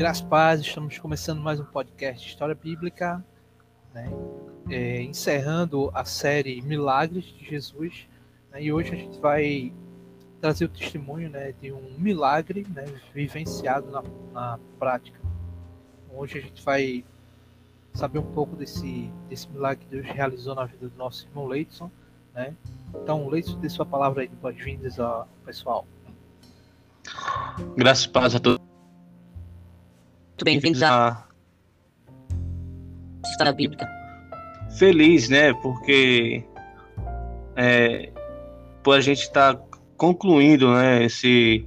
Graças paz, estamos começando mais um podcast História Bíblica, né? é, encerrando a série Milagres de Jesus. Né? E hoje a gente vai trazer o testemunho né, de um milagre né, vivenciado na, na prática. Hoje a gente vai saber um pouco desse, desse milagre que Deus realizou na vida do nosso irmão Leidson. Né? Então, Leidson, dê sua palavra aí de boas-vindas ao pessoal. Graças paz a todos bem-vindos à História Bíblica. Feliz, né? Porque é, por a gente estar tá concluindo né, esse,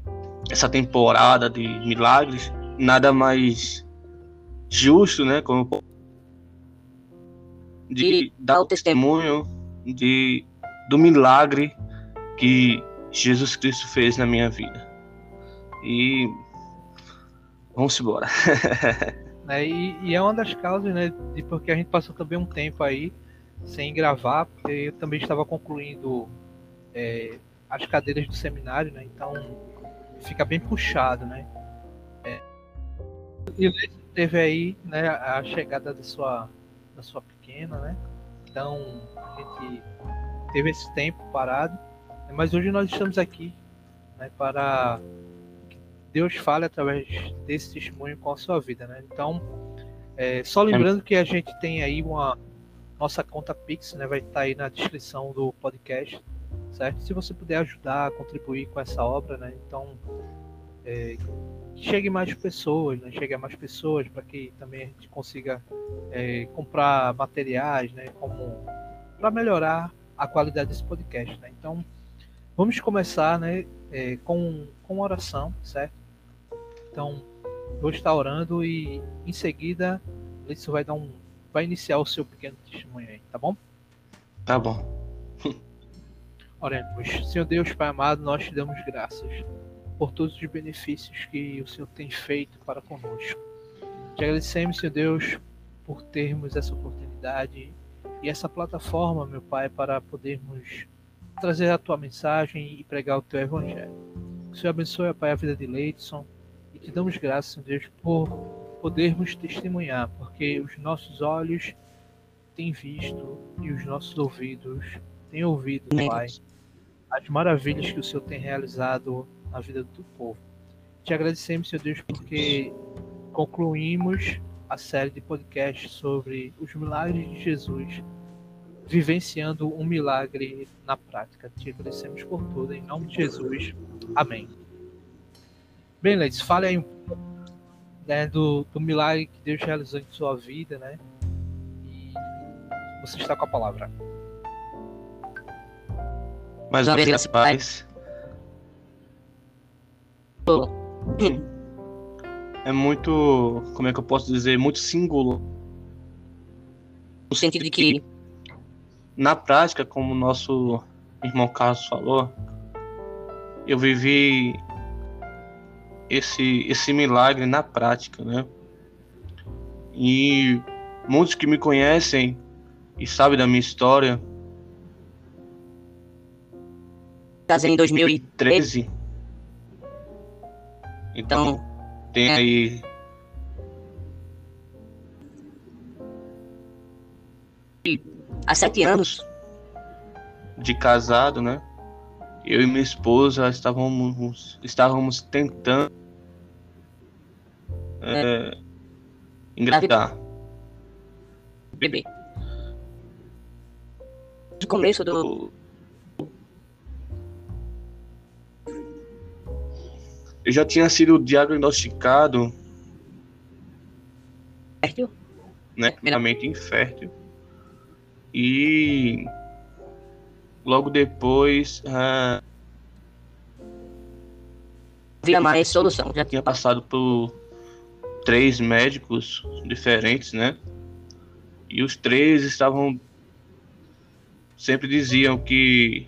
essa temporada de milagres, nada mais justo, né? Como de dar o testemunho de, do milagre que Jesus Cristo fez na minha vida. E Vamos embora. é, e, e, é uma das causas, né, de porque a gente passou também um tempo aí sem gravar, porque eu também estava concluindo é, as cadeiras do seminário, né, então fica bem puxado, né. É, e teve aí, né, a chegada da sua, da sua pequena, né, então a gente teve esse tempo parado, mas hoje nós estamos aqui né, para Deus fale através desse testemunho com a sua vida, né? Então, é, só lembrando que a gente tem aí uma nossa conta Pix, né? Vai estar aí na descrição do podcast, certo? Se você puder ajudar, contribuir com essa obra, né? Então, é, chegue mais pessoas, né? Chegue a mais pessoas para que também a gente consiga é, comprar materiais, né? Como para melhorar a qualidade desse podcast, né? Então, vamos começar, né? É, com com oração, certo? Então, vou estar orando e em seguida isso vai dar um vai iniciar o seu pequeno testemunho aí, tá bom? Tá bom. Oremos. Senhor Deus, Pai amado, nós te damos graças por todos os benefícios que o Senhor tem feito para conosco. Te agradecemos, Senhor Deus, por termos essa oportunidade e essa plataforma, meu Pai, para podermos trazer a tua mensagem e pregar o teu evangelho. Que o Senhor abençoe, Pai, a vida de Leidson, te damos graças, Deus, por podermos testemunhar, porque os nossos olhos têm visto e os nossos ouvidos têm ouvido, Pai, as maravilhas que o Senhor tem realizado na vida do povo. Te agradecemos, Senhor Deus, porque concluímos a série de podcasts sobre os milagres de Jesus, vivenciando um milagre na prática. Te agradecemos por tudo, em nome de Jesus. Amém. Bem, Leite, fale aí um pouco né, do, do milagre que Deus realizou em sua vida, né? E você está com a palavra. Mais uma vez, paz. É muito, como é que eu posso dizer, muito singular. No sentido de que, na prática, como o nosso irmão Carlos falou, eu vivi esse, esse milagre na prática, né? E muitos que me conhecem e sabem da minha história. Em 2013. Então, então tem é. aí. Há sete anos. De casado, né? Eu e minha esposa estávamos, estávamos tentando é, engravidar. Bebê. De começo do. Eu já tinha sido diagnosticado. Fértil? Né? Realmente infértil. E logo depois. Ah, Via mais solução. Já tinha passado por três médicos diferentes, né? E os três estavam sempre diziam que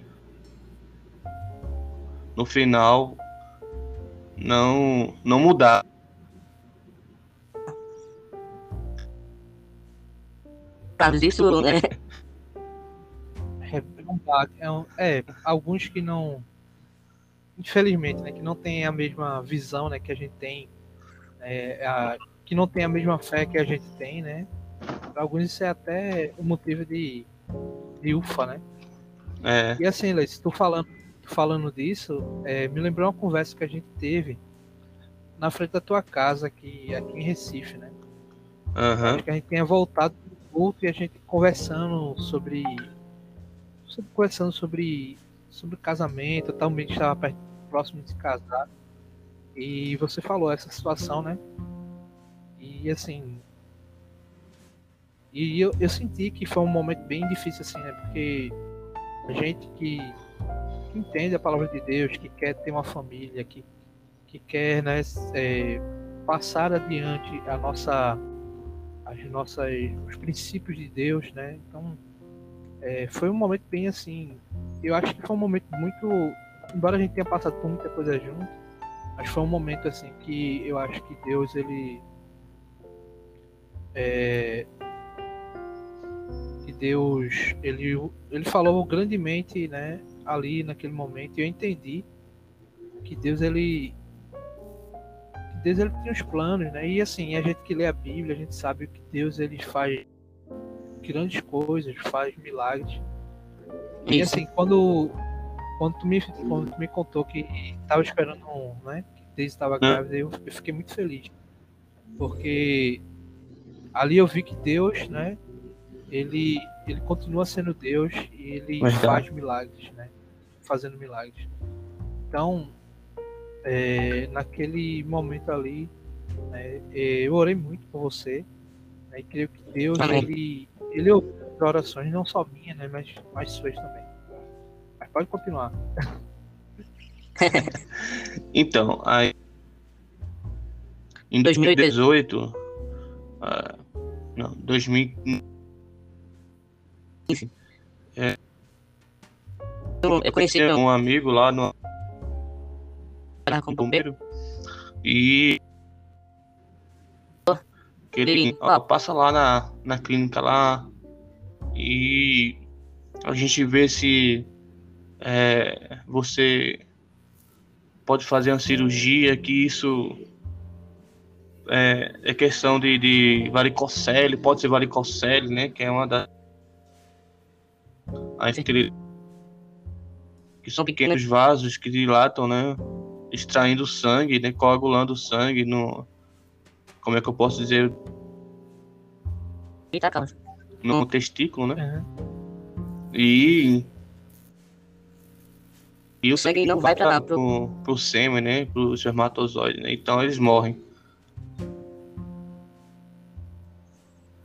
no final não não mudar. Por isso, né? É, é, alguns que não infelizmente, né, que não tem a mesma visão, né, que a gente tem é, a- que não tem a mesma fé que a gente tem, né? Para alguns isso é até um motivo de, de ufa, né? É, E assim, Leite, tu falando, tu falando disso, é, me lembrou uma conversa que a gente teve na frente da tua casa aqui, aqui em Recife, né? aham, Acho que a gente tinha voltado do culto e a gente conversando sobre, sobre conversando sobre sobre casamento, também estava perto- próximo de se casar. E você falou essa situação, né? E assim, e eu, eu senti que foi um momento bem difícil assim, né? Porque a gente que, entende a palavra de Deus, que quer ter uma família, que, que quer né, é, passar adiante a nossa as nossas os princípios de Deus, né? Então é, foi um momento bem assim. Eu acho que foi um momento muito, embora a gente tenha passado por muita coisa junto, mas foi um momento assim que eu acho que Deus ele é, que Deus ele ele falou grandemente, né? Ali naquele momento e eu entendi que Deus ele que Deus ele tem os planos, né? E assim, a gente que lê a Bíblia, a gente sabe que Deus ele faz grandes coisas, faz milagres. E assim, quando quando tu me quando tu me contou que estava esperando, né, que Deus estava grávida, eu, eu fiquei muito feliz. Porque ali eu vi que Deus, né, ele ele continua sendo Deus e ele Verdade. faz milagres, né? Fazendo milagres. Então, é, naquele momento ali, né, eu orei muito por você, né, e creio que Deus Amém. ele ele ouviu as orações não só minhas, né, mas mas suas também. Pode continuar. Então, aí, em 2018, ah, não, 2000, Eu, eu conheci meu um amigo lá no cara como bombeiro. e que ele Ele- ó, passa lá na, na clínica lá e a gente vê se é, você pode fazer uma cirurgia que isso é, é questão de, de varicocele, pode ser varicocele, né? Que é uma das a infertilidade que são pequenos vasos que dilatam, né? Extraindo sangue, né? Coagulando o sangue no. Como é que eu posso dizer? No testículo, né? Uhum. E. E o sangue não vai pra lá, pro- pro, sêmen, né? Pro espermatozoide, né? Então eles morrem.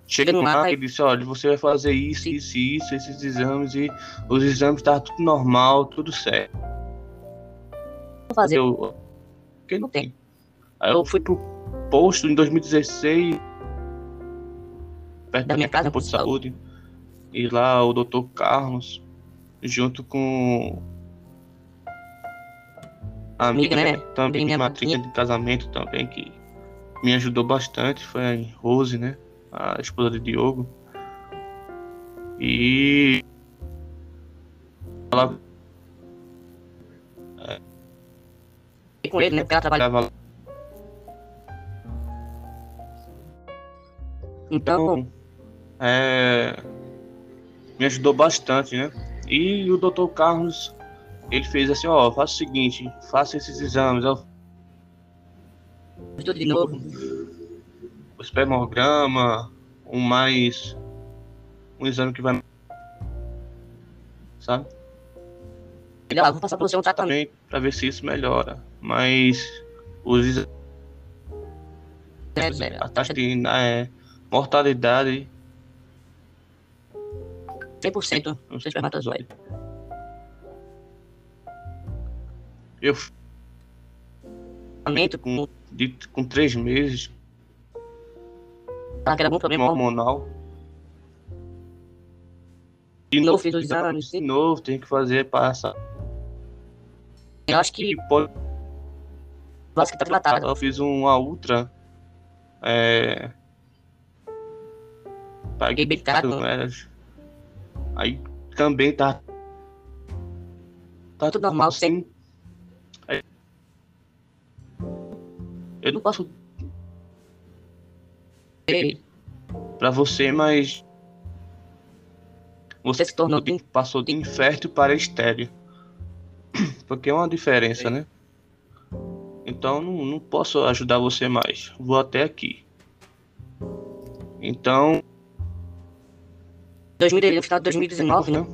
Chega lá lá e disse, olha, você vai fazer isso, isso, isso, esses exames, e os exames estavam tudo normal, tudo certo. Vou fazer. Eu, que não tem. Aí eu fui pro posto em 2016, perto Da minha casa, posto de saúde. E lá o doutor Carlos, junto com a Amiga, né? também minha madrinha. de casamento também, que me ajudou bastante, foi a Rose, né? A esposa de Diogo. E ela com ele, né? Ela trabalha. tava Então, Então, é, me ajudou bastante, né? E o Dr. Carlos, ele fez assim, ó, faça o seguinte, faça esses exames, ó, tudo de novo. o espermograma, um mais, um exame que vai, sabe? Ó, vou passar pra você um tratamento. Para ver se isso melhora, mas os exames, velho? a taxa de é, mortalidade 100% no seu espermatozoide. Eu com. de, com três meses, Ela algum problema hormonal. De novo, fiz os exames. De novo, tem que fazer passa. Eu acho que. Pode Eu acho que tá dilatada. Eu fiz uma ultra. É. Peguei bem caro. Aí também tá. Tá Tudo normal, assim. Eu não posso para você, mas você se tornou de- passou de infértil para estéreo. Porque é uma diferença, né? Então não, não posso ajudar você mais. Vou até aqui. Então, 2000, no final de 2019, né?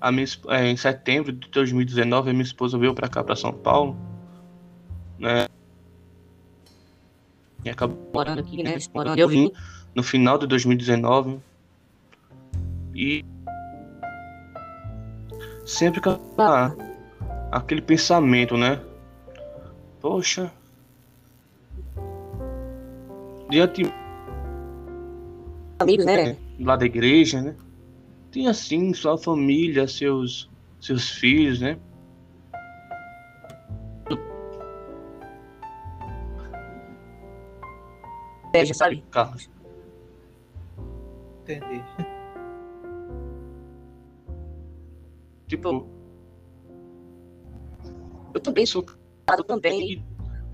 a minha, é, em setembro de 2019, a minha esposa veio para cá, para São Paulo, né? E acabou Morando aqui, né? Morando, eu vim. no final de 2019 e sempre com a- aquele pensamento, né? Poxa, diante Amigos, né? lá da igreja, né? Tem assim sua família, seus seus filhos, né? Inveja, sabe? Carlos, Entendi. tipo, Eu também sou casado também.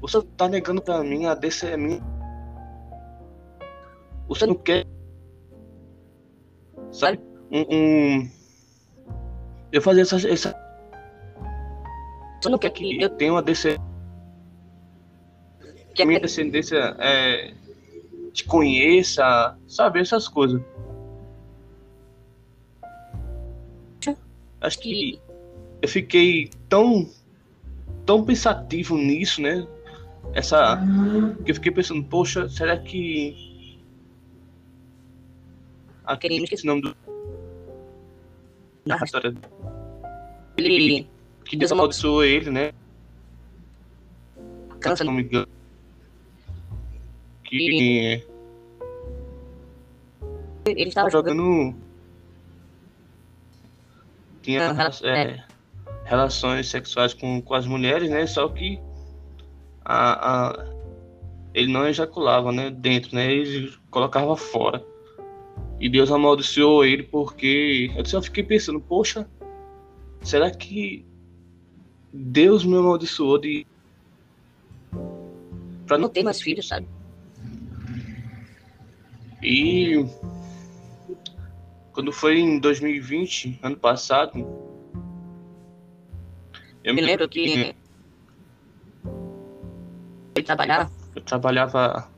você tá negando pra mim a descer a mim. Você não quer sabe um, um... eu fazer essa, essa Você não quer que eu eu tenho uma descendência que minha descendência é, te conheça, sabe, essas coisas. Acho que eu fiquei tão tão pensativo nisso, né? Essa que eu fiquei pensando, poxa, será que Queremos que- esse nome do na da história ele que Deus amaldiçoou ele, né? se não me engano. Que ele estava jogando. Tinha Ah, rela- é, relações sexuais com, com as mulheres, né? Só que a, a- ele não ejaculava, né? Dentro, né? Ele colocava fora. E Deus amaldiçoou ele porque eu só fiquei pensando, poxa, será que Deus me amaldiçoou de pra não não ter mais filhos, sabe? E quando foi em 2020, ano passado, eu Me lembro que ele trabalhava, eu trabalhava,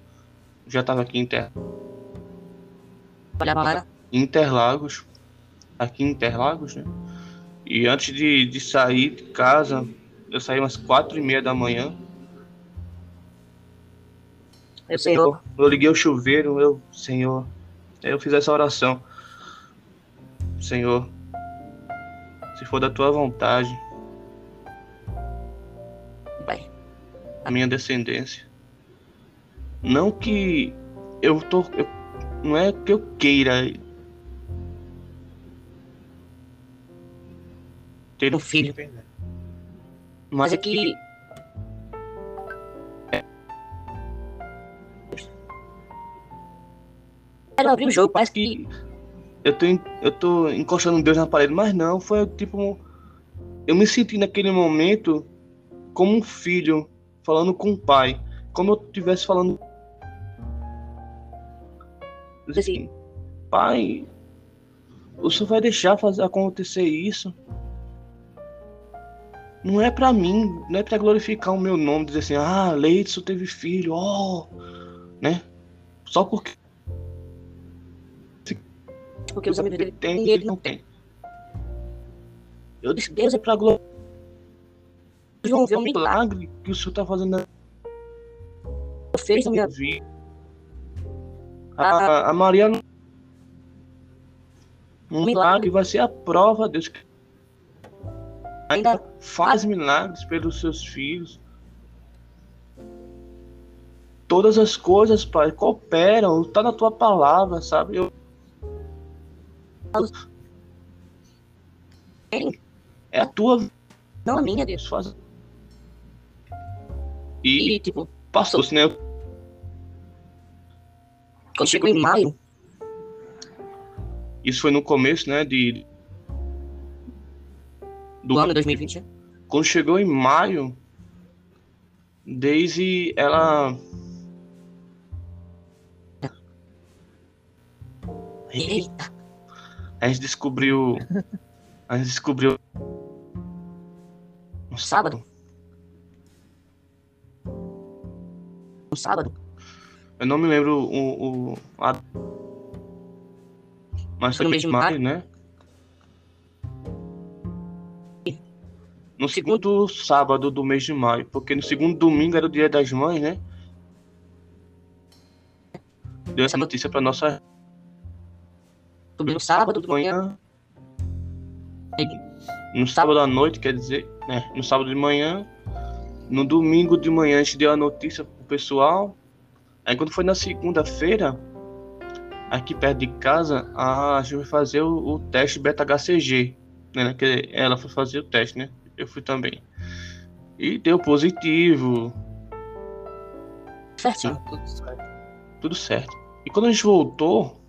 já estava aqui em, Inter, trabalhava lá, Interlagos, aqui em Interlagos, né? E antes de, de sair de casa, eu saí umas quatro e meia da manhã. Eu Senhor, Eu liguei o chuveiro, eu, Senhor, eu fiz essa oração. Senhor, se for da tua vontade, vai. a minha descendência. Não que eu tô. eu- não é que eu queira ter Um filho. Mas mas é que ela abriu o jogo, parece que eu tô, eu tô encostando Deus na parede, mas não, foi tipo. um- Eu me senti naquele momento como um filho falando com o pai, como eu estivesse falando. Assim, pai, o senhor vai deixar fazer acontecer isso? Não é pra mim, não é pra glorificar o meu nome, dizer assim, ah, Leidson teve filho, ó, né? Só porque porque os amigos dele tem, têm ele ele não não tem. Eu disse, Deus é pra glorificar João viu o um milagre, que o senhor tá fazendo na fez a minha vida. A, a Maria não. Um milagre vai ser a prova, Deus, que ainda faz milagres pelos seus filhos. Todas as coisas, Pai, cooperam, tá na tua palavra, sabe? Eu, é a tua não a minha, Deus. faz. E tipo, passou, né? quando chegou em maio, Isso foi no começo, né? De, do ano 2020, né? quando chegou em maio, Daisy, ela Eita, A gente descobriu. A gente descobriu. No sábado. No sábado. Eu não me lembro o. o a... Mas Foi no mês de maio, né? No segundo sábado do mês de maio, porque no segundo domingo era o dia das mães, né? Deu essa notícia pra nossa No sábado de manhã. No sábado à noite, quer dizer, né? No sábado de manhã. No domingo de manhã a gente deu a notícia pro pessoal. Aí quando foi na segunda-feira, aqui perto de casa, a gente foi fazer o, o teste beta-HCG. Né? Que ela foi fazer o teste, né? Eu fui também. E deu positivo, Tá Certinho. tudo certo. tudo certo. E quando a gente voltou,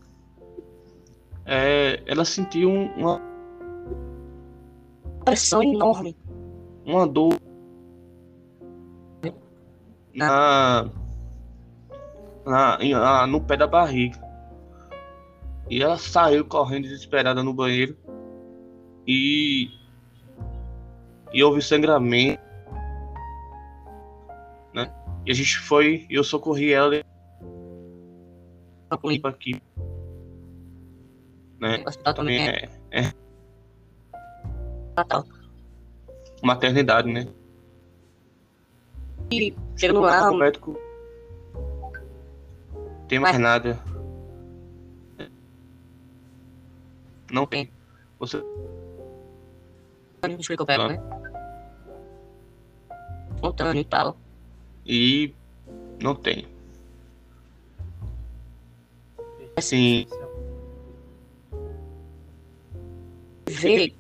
é, ela sentiu um- uma, Pressão enorme. uma dor na, na, na- no pé da barriga. E ela saiu correndo desesperada no banheiro e, e houve sangramento. Né? E a gente foi, eu socorri ela aqui. Né? O hospital também Também é é fatal. maternidade, né? E chega no O lá, médico tem mais Mas- nada. Não Tem. Você explica o pé, Tá. né? Espontâneo e tal. e não tem. Assim, Vê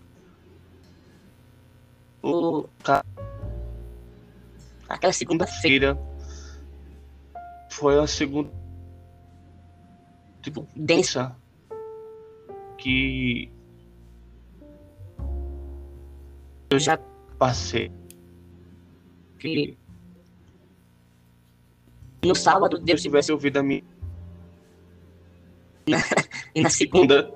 o... Aquela segunda-feira. feira foi a segunda tipo Densa. que Eu já passei. Que no sábado Deus eu se tivesse ouvido a minha e na segunda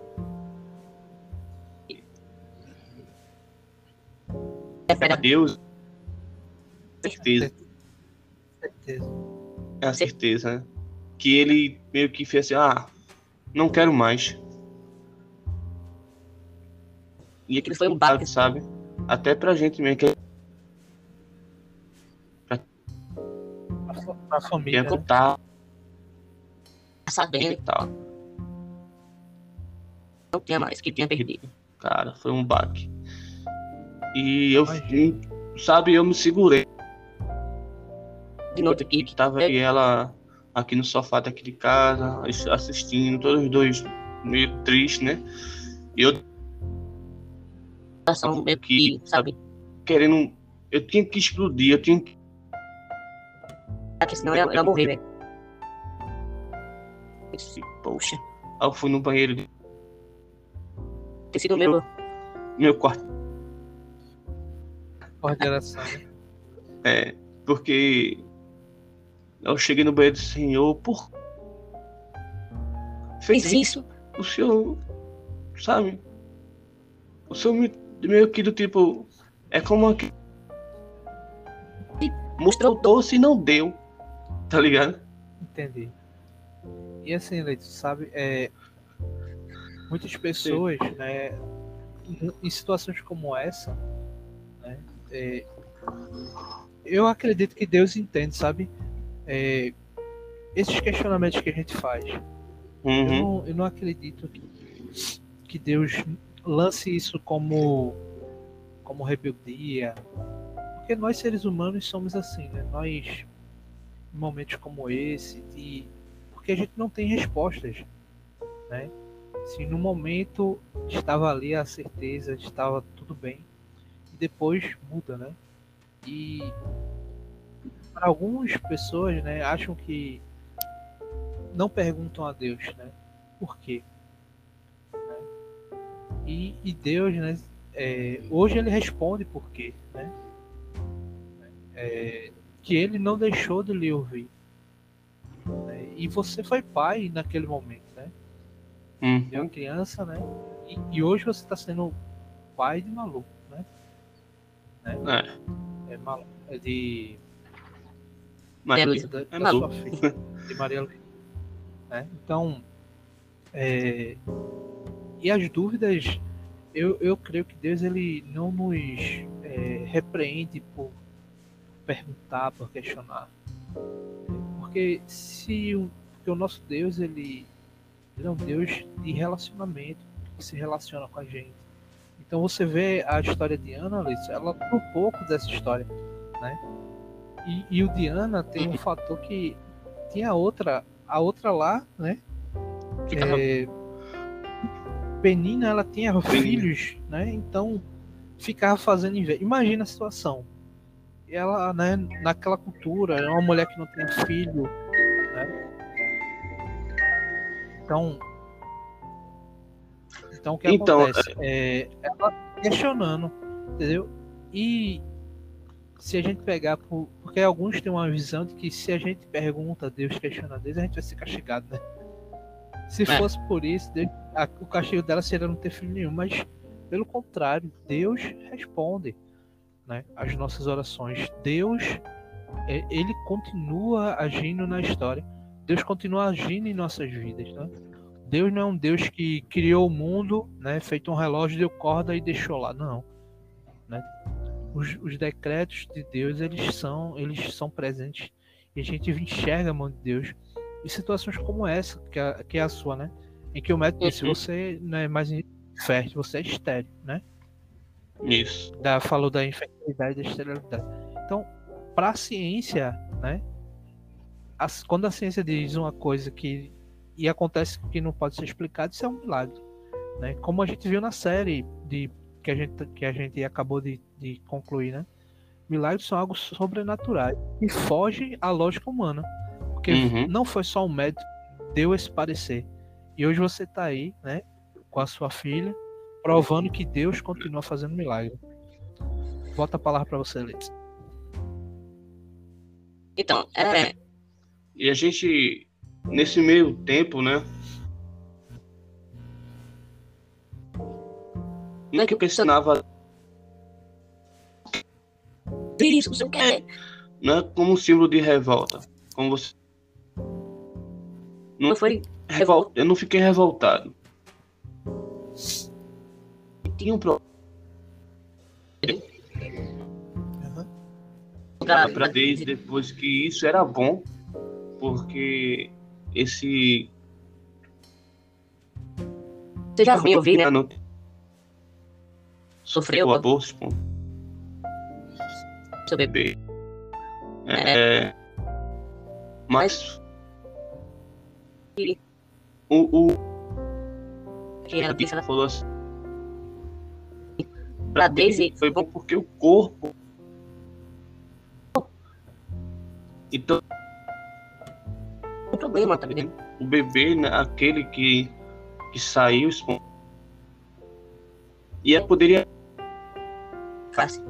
é pega Deus certeza certeza. é a certeza né? que ele meio que fez assim ah não quero mais e aquilo foi um baque sabe até pra gente mesmo que é Pra, fa- pra família. quer né? e sabendo tal não tinha mais, que tinha perdido. cara foi um baque e eu Imagina. sabe eu me segurei De noite aqui, que tava aí ela aqui no sofá daqui de casa ass- assistindo todos os dois meio triste né e eu meio que, sabe? querendo eu tinha que explodir eu tinha que Porque senão eu ia, morrer, velho. Eu disse, Poxa, Aí eu fui no banheiro ter sido meu. meu quarto Coordenação. né? É, porque eu cheguei no banheiro do senhor por Fez fez isso. o senhor sabe o senhor me, meio que do tipo é como que mostrou doce e não deu tá ligado Entendi. E assim, Leite, sabe, é, muitas pessoas, né, em- situações como essa, é, eu acredito que Deus entende, sabe, é, esses questionamentos que a gente faz. Eu, Uhum. não, eu não acredito que, que Deus lance isso como, como rebeldia, porque nós seres humanos somos assim, né? Nós, em momentos como esse, de, porque a gente não tem respostas, né? Se no momento estava ali a certeza, estava tudo bem, depois muda, né? E para algumas pessoas, né, acham que não perguntam a Deus, né? Por quê? E, e Deus, né? é, hoje ele responde por quê, né? É, que ele não deixou de lhe ouvir. né? E você foi pai naquele momento, né? Hum. de uma criança, né? E, e hoje você está sendo pai de maluco, né? É. É, maluco, é de, É, Luiz. da, É da maluco. sua filha, de Maria Luísa. Né? Então, é, e as dúvidas, eu, eu creio que Deus ele não nos é, repreende por perguntar, por questionar. Porque se o, porque o nosso Deus ele, ele é um Deus de relacionamento, que se relaciona com a gente. Então você vê a história de Ana, Luiz, ela tem um pouco dessa história, né? E, e o Diana tem um fator que tinha outra, a outra lá, né? É, Penina, ela tinha Penina. filhos, né? Então ficava fazendo inveja. Imagina a situação. Ela, né, naquela cultura, é uma mulher que não tem filho, né? Então, então o que Então, acontece? É, ela questionando, entendeu? E se a gente pegar, por, porque alguns têm uma visão de que se a gente pergunta a Deus, questiona a Deus, a gente vai ser castigado, né? Se É. fosse por isso, Deus- a- o castigo dela seria não ter filho nenhum, mas pelo contrário, Deus responde né, as nossas orações. Deus, é, ele continua agindo na história. Deus continua agindo em nossas vidas, né? Deus não é um Deus que criou o mundo, né, feito um relógio, deu corda e deixou lá, não. Né? Os, os decretos de Deus, eles são, eles são presentes e a gente enxerga a mão de Deus em situações como essa, que é, que é a sua, né? Em que o médico disse, Uhum. você não é mais fértil, você é estéreo, né? Isso. da, falou da infertilidade e da esterilidade. Então, para a ciência, né? as- quando a ciência diz uma coisa que e acontece que não pode ser explicado, isso é um milagre, né? Como a gente viu na série de que a gente que a gente acabou de, de concluir, né? Milagres são algo sobrenaturais e foge à lógica humana, porque Uhum. não foi só um médico que deu esse parecer. E hoje você está aí, né? Com a sua filha, provando que Deus continua fazendo milagre. Volta a palavra para você, Letícia. Então, é, E a gente, nesse meio tempo, né? Nunca pensava isso, você quer. né, como um símbolo de revolta. Como você. Não foi Revol... Eu não fiquei revoltado. Tinha um problema lugar pra desde depois que isso era bom, porque esse Você já ruim ouvir, né? não Sofreu o aborto, pô, seu bebê. é, mas E- o, o Que disse, ela falou assim, pra Daisy. foi bom porque o corpo então Problema também. o bebê, né, aquele que, que saiu e ela poderia Fácil.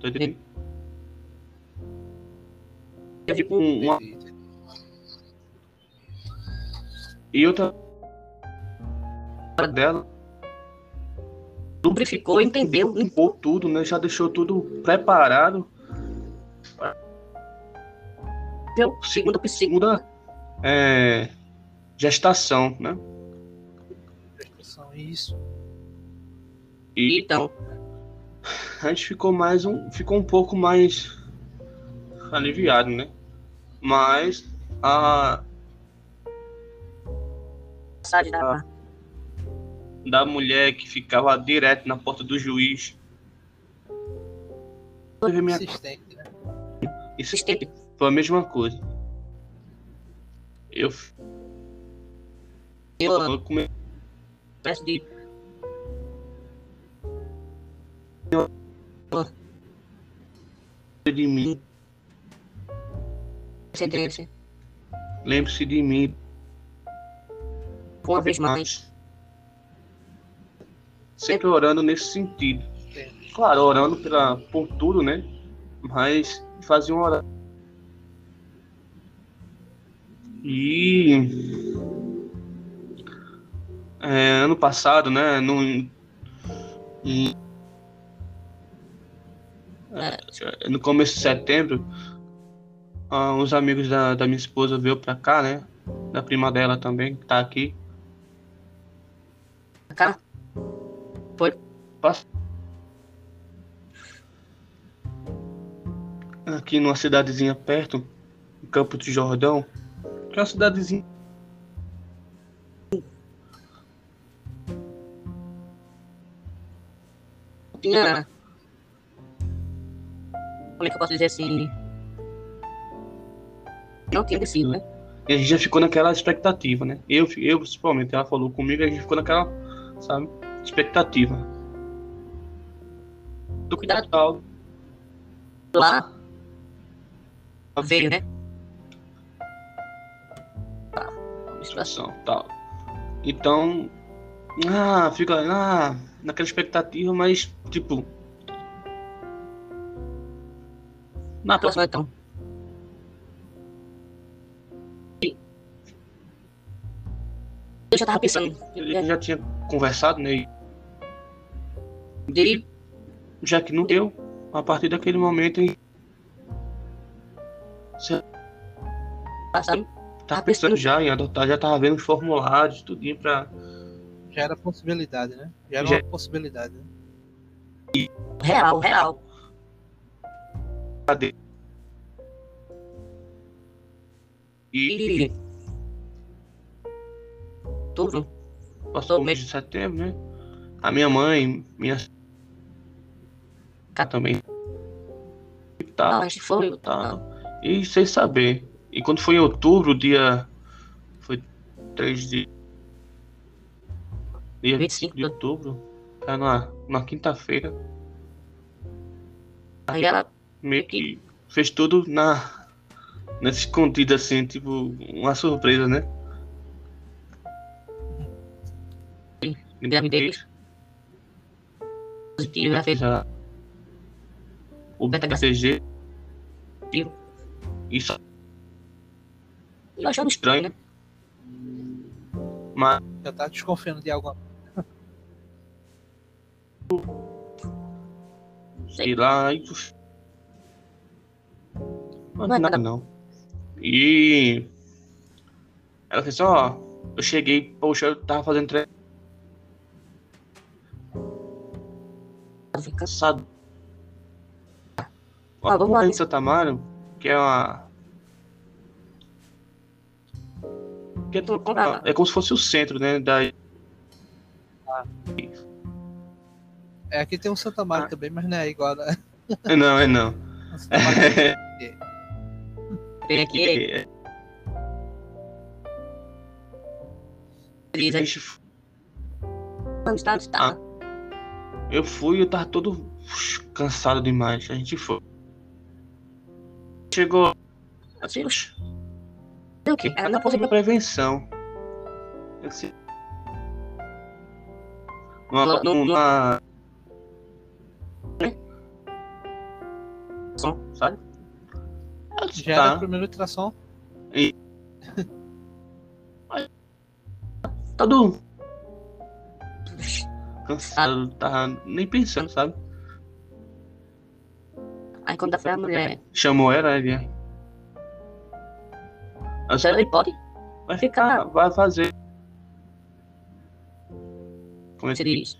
tá entendendo? Fico Um- uma, e outra dela lubrificou, entendeu? limpou tudo, né? Já deixou tudo preparado. Deu segunda segunda. É, gestação, né? Expressão, Isso. E Então, a gente ficou mais um, ficou um pouco mais aliviado, né? Mas a da. da mulher que ficava direto na porta do juiz. Minha- Insistente, né? Isso Assistente. foi a mesma coisa. Eu, Eu eu come- peço de. de mim, lembre-se de mim, Uma vez mais. sempre orando nesse sentido. Claro, orando pela, por tudo, né? Mas fazia uma oração. E é, ano passado, né? No, em- é, no começo de setembro, ah, uns amigos da, da minha esposa veio pra cá, né? Da prima dela também, que tá aqui. Cá? Foi? Passa- Aqui numa cidadezinha perto, Campo de Jordão. Que é uma cidadezinha. Tinha. Como é que eu posso dizer assim? Não tinha descido, né? E a gente já ficou naquela expectativa, né? Eu, eu principalmente, ela falou comigo, a gente ficou naquela, sabe, expectativa. Do Cuidado. tal. Lá veio, né? Situação. tal. Então, ah, fica ah, naquela expectativa, mas tipo na próxima então. Eu já tava pensando. ele já tinha conversado, né? e De Já que não deu, a partir daquele momento ele você passar. tá pensando já em adotar, já tava vendo os formulários, tudinho pra. Já era possibilidade, né? Já era Já- uma possibilidade. Né? Real, real. E E. Tudo. passou o mês de setembro, né? A minha mãe, minha Tá. também. Não, Tá, gente foi. tá. E sem saber. E quando foi em outubro, dia. Foi 3 de. Dia 25 de outubro. Era na, na quinta-feira. Aí ela. Meio que fez tudo na. Nessa escondida assim, tipo, uma surpresa, né? Engravidei. Positivo, já fez. O Beta BTG. positivo. Isso Eu achando estranho, né? mas Já tá desconfiando de alguma sei lá. E... Não, Não é nada não. E ela fez ó, eu cheguei, poxa, eu tava fazendo treino Fica cansado. Ah, vamos lá. em Santa Amaro, que é uma. Que é, Ah. é como se fosse o centro, né? Da... É, aqui tem um Santa Maria Ah. também, mas não é igual, né? Não, é não. Tem aqui. É, gente- Onde está? Onde está? eu fui eu tava todo cansado demais. A gente foi. Chegou Assim, oxe. Tem o quê? Ela não conseguiu. prevenção. Eu sei. Uma. Som. Sabe? Já tá. primeira ultrassom. todo cansado, tava nem pensando, sabe? Aí quando foi a mulher. Chamou ela, ele Então ele pode. vai ficar, vai fazer. Como é Você que diz.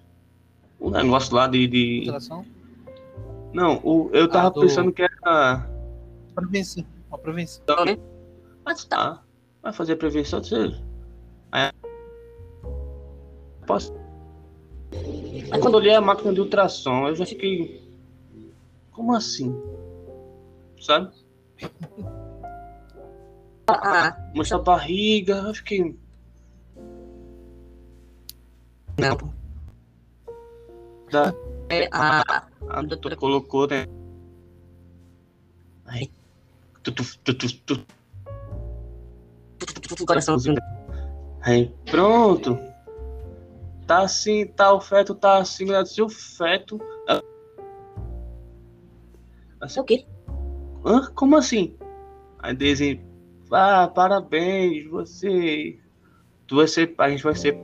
o negócio lá de. de... Não, o, eu tava Ah, do- pensando que era. Prevenção. Uma prevenção. Então? Mas tá. Tá, vai fazer prevenção de ser. Aí. Posso. Aí quando eu olhei a máquina de ultrassom, eu já fiquei. Como assim? Sabe? Ah, Mostra a barriga, eu fiquei. não. Da, É, ah, a doutora colocou, né? Aí. Tu, tu, tu, tu, tu. coraçãozinho. Aí, pronto. Tá assim, tá o feto, tá assim, eu disse, o feto. É o quê? Hã? Como assim? Aí dizem, ah, parabéns, você. Tu vai ser. A gente vai ser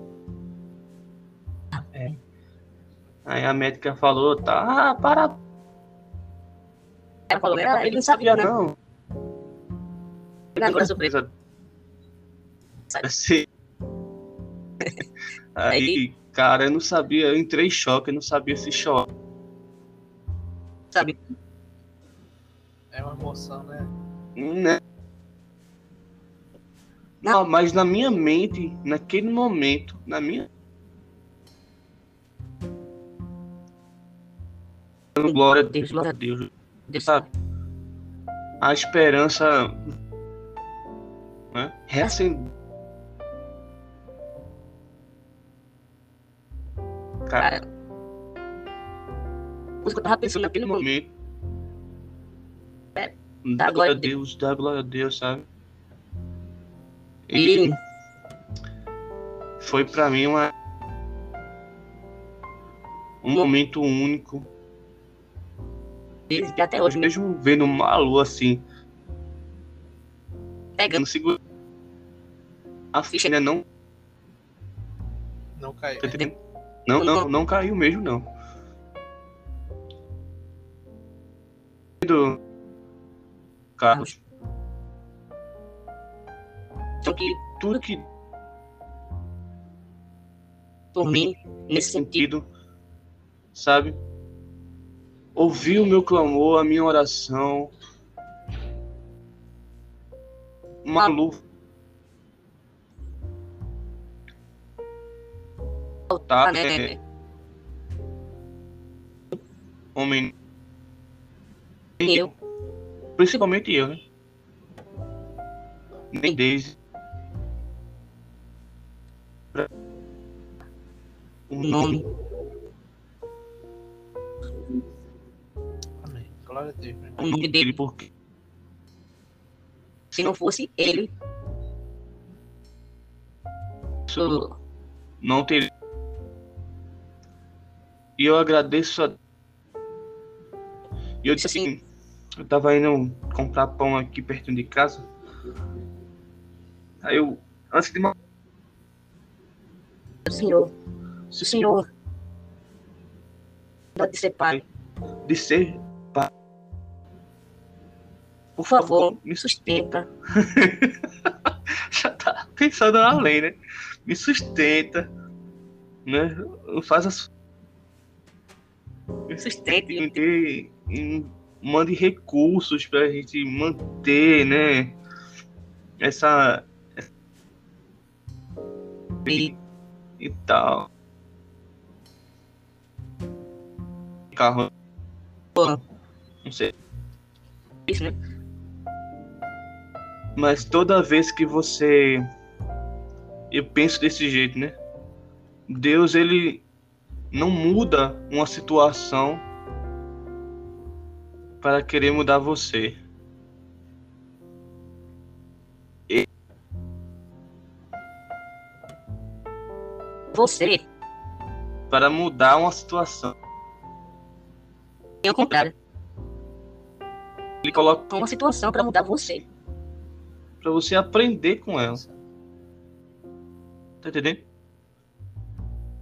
Aí a médica falou, tá, para. Ela falou, ele não sabia, né? não. Agora surpresa. Assim. Aí, cara, eu não sabia, eu entrei em choque, eu não sabia se choque. Sabe? É uma emoção, né? Né? Não, mas na minha mente, naquele momento, na minha. Glória a Deus, glória a Deus, Deus. sabe? A esperança. Né? Reacendeu. Cara, eu tava pensando naquele momento. É, Dá glória a Deus, dá glória a Deus, sabe? E foi pra mim uma um momento único, desde até hoje, mesmo mesmo vendo uma lua assim, pegando não segura a ficha ainda não, Não caiu. tá? Não, não, não caiu. mesmo não. Do Carlos, Só que tudo que por mim, nesse sentido, sabe? Ouviu o meu clamor, a minha oração. Uma luva. Tá, né? é, homem, Eu, principalmente eu, né? Nem desde. O nome, Amém. Glória a Deus, o nome dele, porque se não fosse ele, isso não teria. E eu agradeço a. E eu disse assim, eu tava indo comprar pão aqui perto de casa. Aí eu, antes de ma- Senhor, o Senhor, pode ser pai, de ser pai, por favor, me sustenta, já tá pensando além, né? Me sustenta, né? Faz as me sustente, em ter, em- mande recursos pra gente manter, né? Essa e e tal. Carro, não sei. isso, né? Mas toda vez que você. Eu penso desse jeito, né? Deus, ele não muda uma situação para querer mudar você. Você Para mudar uma situação. Tem o contrário, Ele coloca uma situação para mudar você. para você aprender com ela. Tá entendendo?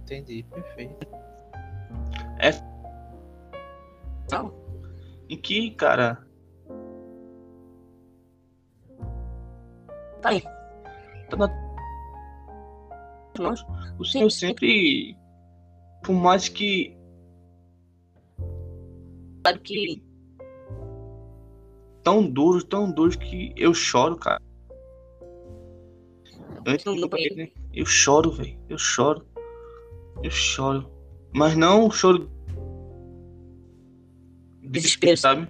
Entendi, perfeito. Então, Em que, cara, tá aí, tá na nós, O Senhor sempre, por mais que sabe que tão duros, tão duros que eu choro, cara. Antes morrer, né? Eu choro, velho. Eu choro. Eu choro. Mas não choro de Desespero. sabe?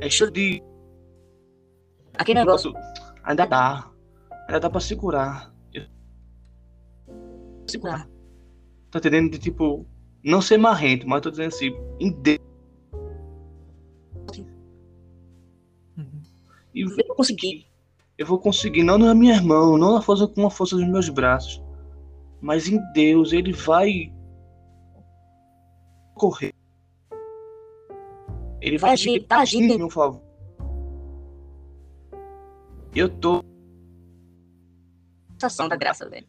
É choro de aquele negócio, ainda dá. Ainda dá pra segurar. segurar, Tá entendendo? De tipo, não ser marrento, mas tô dizendo assim, em Deus. Uhum. E eu não consegui, Eu vou conseguir, não na minha mão, não na força com a força dos meus braços, mas em Deus, Ele vai correr. Ele vai vai agir, tá agindo em meu favor. Eu tô sensação da graça, velho.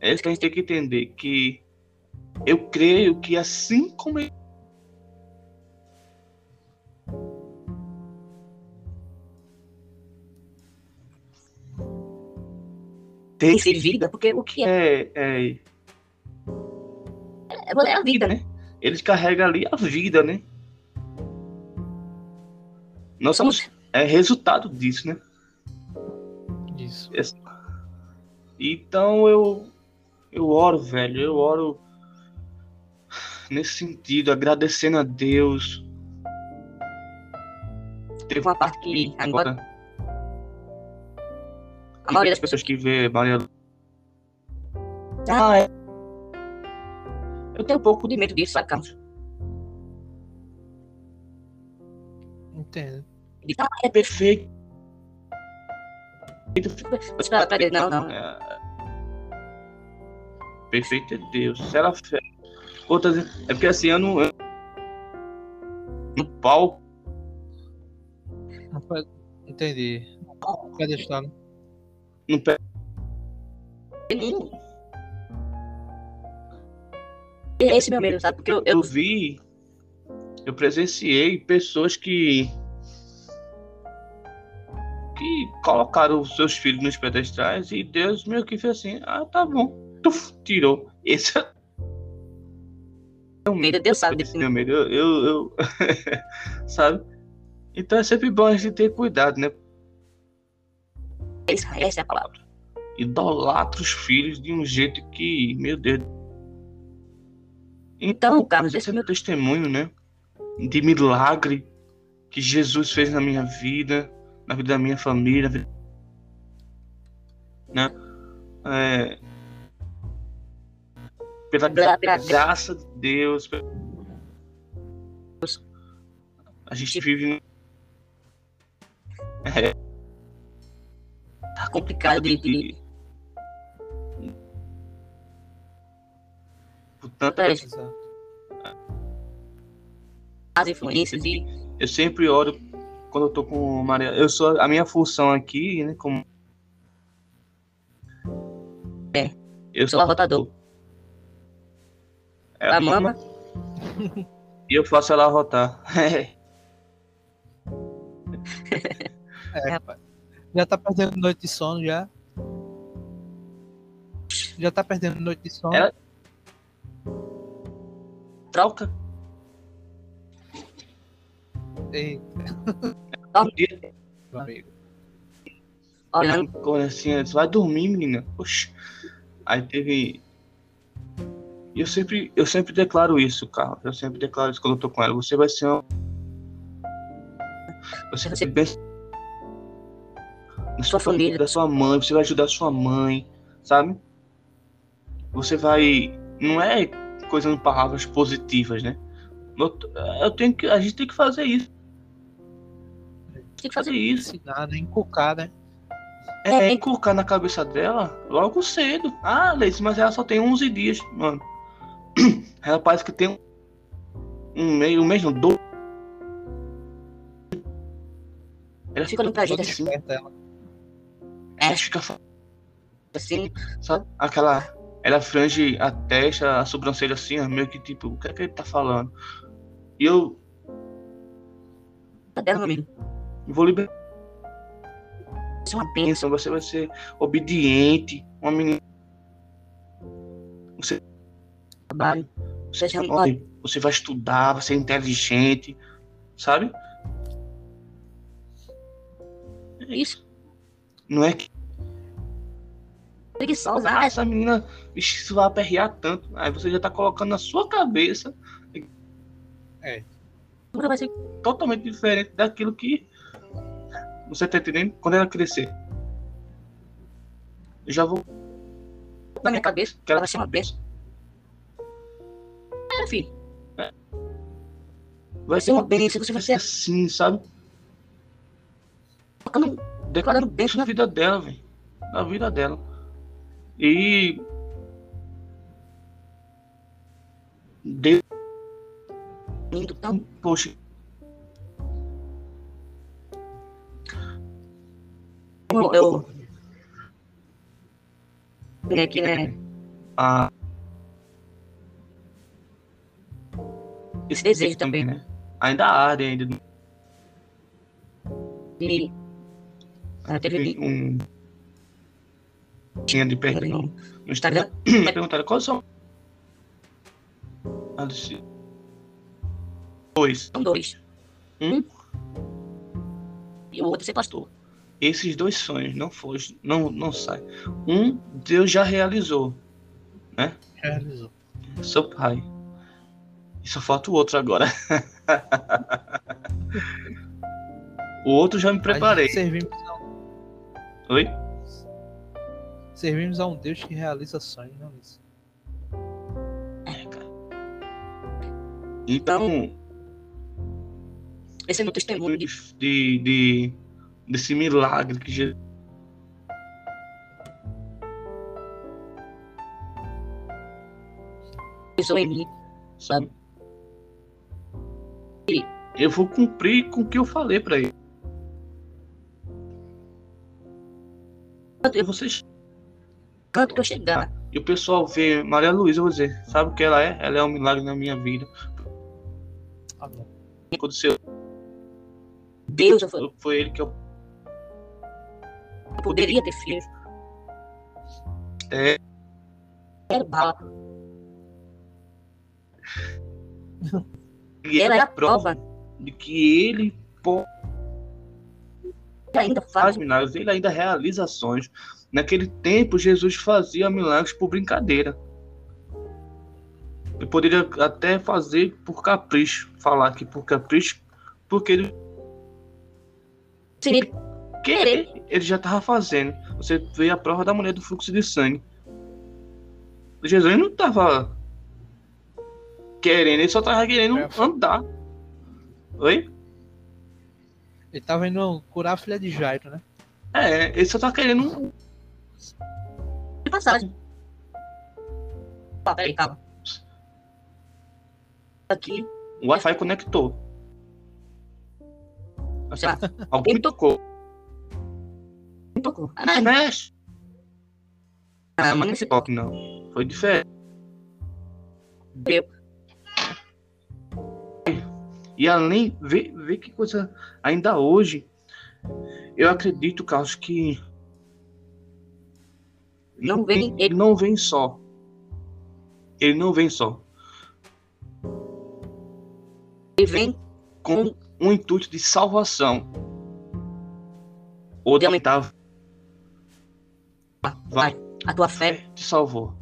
É isso que a gente tem que entender, que eu creio que assim como ele Tem que ser vida, porque o que é? é, é, É, é a vida, né? ele carrega ali a vida, né? Nós somos é resultado disso, né? Isso. Então eu eu oro, velho, eu oro nesse sentido, agradecendo a Deus. Teve uma parte que agora a maioria das pessoas que vê a maioria Ah, é. Eu tenho um pouco de medo disso, sabe, Carlos? Entendo. De ah, é perfeito. Não, não. É... Perfeito é Deus. Se ela fé. Outras... É porque assim, eu não. eu- No palco, Rapaz, Entendi. Cadê estar? não pega. Esse é meu medo, sabe? Porque eu, eu Eu vi, eu presenciei pessoas que. que colocaram os seus filhos nos pedestrais e Deus meio que fez assim: ah, tá bom. Tuf, tirou. Esse é tenho medo, Deus sabe meu medo. Eu. eu, eu- sabe? Então é sempre bom a gente ter cuidado, né? Essa, essa é a palavra. idolatra os filhos de um jeito que, meu Deus. Então, Carlos, esse é meu meu testemunho, né? De milagre que Jesus fez na minha vida, na vida da minha família, vida- né? É, pela Pela- pela- graça de Deus, a gente vive tá complicado de, de, Exato. as influências e eu sempre oro quando eu tô com Maria. Eu sou a minha função aqui, né? Como É. Eu sou arrotador. É, a mama. E eu faço ela rotar. É, rapaz. Já tá perdendo noite de sono já. Já tá perdendo noite de sono. Ela- Troca. Ei, Um dia, meu amigo. quando assim, ela vai dormir, menina. Oxi. Aí teve. E eu sempre, eu sempre declaro isso, Carlos. Eu sempre declaro isso quando eu tô com ela. Você vai ser uma... Você vai ser bem na Sua família. da sua mãe, você vai ajudar a sua mãe, sabe? Você vai. Não é coisa em palavras positivas, né? Eu, eu tenho que, a gente tem que fazer isso. tem que Fazer fazer isso. Ensinar, né? Inculcar, né? É, inculcar na cabeça dela logo cedo. Ah, Leice, mas ela só tem 11 dias, mano. Ela parece que tem um, mês, não, dois. Ela Fica olhando pra gente assim, ela. É, ela fica assim, sabe? Aquela. Ela frange a testa, a sobrancelha assim, meio que tipo, o que é que ele tá falando? E eu tá dela, meu amigo. vou liberar Isso é uma bênção. bênção, você vai ser obediente, uma menina. Você, Trabalho. Você já olha, você vai estudar, vai ser inteligente, sabe? Isso. Não é que Preguiçosa. ah, Ah, essa menina, isso vai aperrear tanto. Aí você já tá colocando na sua cabeça nunca vai ser. totalmente diferente daquilo que você tá entendendo quando ela crescer. Eu já vou Na minha cabeça, que ela ela vai ser uma bênção. É, vai ser uma bênção. Você vai vai ser assim, sabe? declarando bênção na vida dela, velho. Na vida dela. E. Deus. Então, poxa, eu. aqui, né? a Esse desejo também, né? Ainda arde ainda de. Ah, teve um tinha de pergunta no Instagram me perguntaram qual são dois São dois. Um. E o outro ser pastor. esses dois sonhos não foi não não sai um Deus já realizou Realizou. seu pai e só falta o outro agora o outro já me preparei Servimos a, um, oi servimos a um Deus que realiza sonhos, não isso. então Esse é meu testemunho de de, de desse milagre que Jesus em mim. Sabe? Eu vou cumprir com o que eu falei pra ele vocês canto que eu chegar. E o pessoal vê Maria Luísa, eu vou dizer, sabe o que ela é? Ela é um milagre na minha vida. Ah, não. Aconteceu, Deus, eu falei, foi ele que eu. eu poderia ter filho. É. Era bala. E Ela ele é a prova de que ele pô, que ainda faz milagres, ele ainda realiza ações. Naquele tempo, Jesus fazia milagres por brincadeira. Ele poderia até fazer por capricho, falar que por capricho, porque ele ele querer, ele já estava fazendo. Você vê a prova da mulher do fluxo de sangue. Jesus não estava querendo, ele só estava querendo É. andar. Oi? Ele tava indo curar a filha de Jairo, né? É, ele só tá querendo. de passagem. Opa, peraí, calma. Aqui, O Wi-Fi conectou. Alguém tocou. um pouco. Ah, não, Mexe. ah, mas nesse Toque não. Foi diferente. eu, E além, vê, vê que coisa. Ainda hoje, eu acredito, Carlos, que não vem ele não vem só. Ele não vem só. Ele vem Com um intuito de salvação. Ou de aumentar. vai, a tua fé. Te salvou.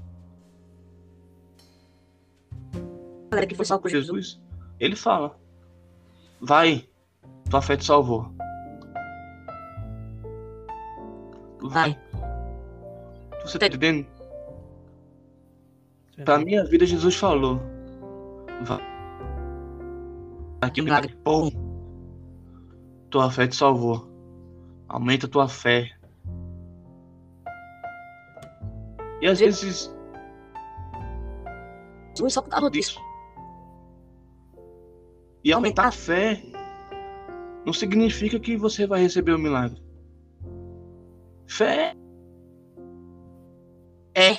Galera que foi salvo por. Jesus, ele fala: Vai, tua fé te salvou. Vai. Você tá entendendo? Pra minha vida, Jesus falou: Vai. Aqui Milagre. Pô, tua fé te salvou. Aumenta tua fé. E às vezes Jesus só por causa disso. E aumentar a fé não significa que você vai receber o milagre. Fé é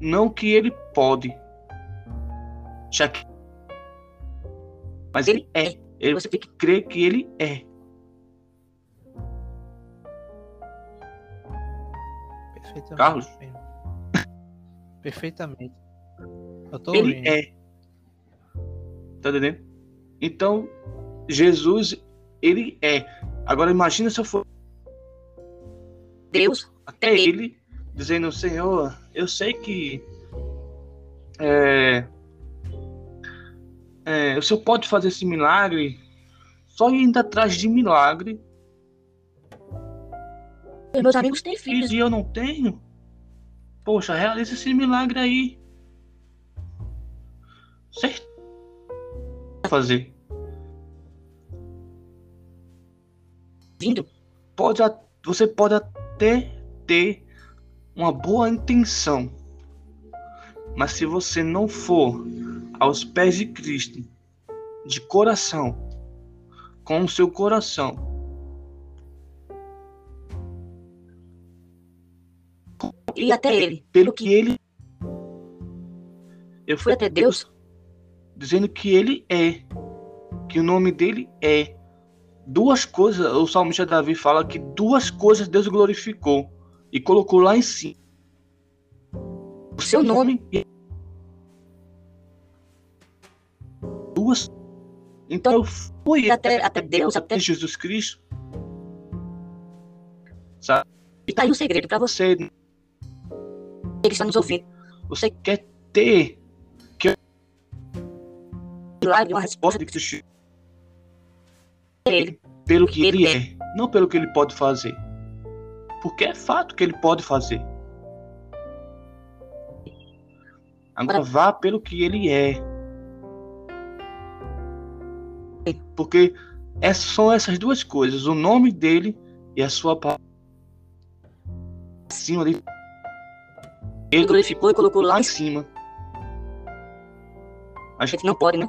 não que ele pode. Já que mas ele é. Ele Você tem que crê que ele é. Perfeitamente. Carlos? Perfeitamente. Eu tô Ele ouvindo. é. Tá entendendo? Então, Jesus, ele é. Agora imagina se eu for Deus, até ele dizendo, Senhor, eu sei que é, é, o Senhor pode fazer esse milagre, só indo atrás de milagre, meus amigos têm e filhos. eu não tenho. Poxa, realiza esse milagre aí. Certo? Fazer. Vindo. Pode, você pode até ter uma boa intenção, mas se você não for aos pés de Cristo, de coração, com o seu coração, E até ele. pelo que ele Eu fui até Deus. Dizendo que ele é, que o nome dele é. Duas coisas, o salmista Davi fala que duas coisas Deus glorificou e colocou lá em cima. O seu nome. e duas. Então eu fui Até, até Deus, até. Jesus Cristo. Sabe? E tá aí um segredo pra você que está nos ouvindo. você quer ter Milagre, uma resposta de Cristo dele. pelo que ele é, não pelo que ele pode fazer. Porque é fato que ele pode fazer. Agora vá pelo que ele é. Porque essas são essas duas coisas, o nome dele e a sua palavra. Acima de Ele glorificou e colocou lá em cima. A gente não pode, né?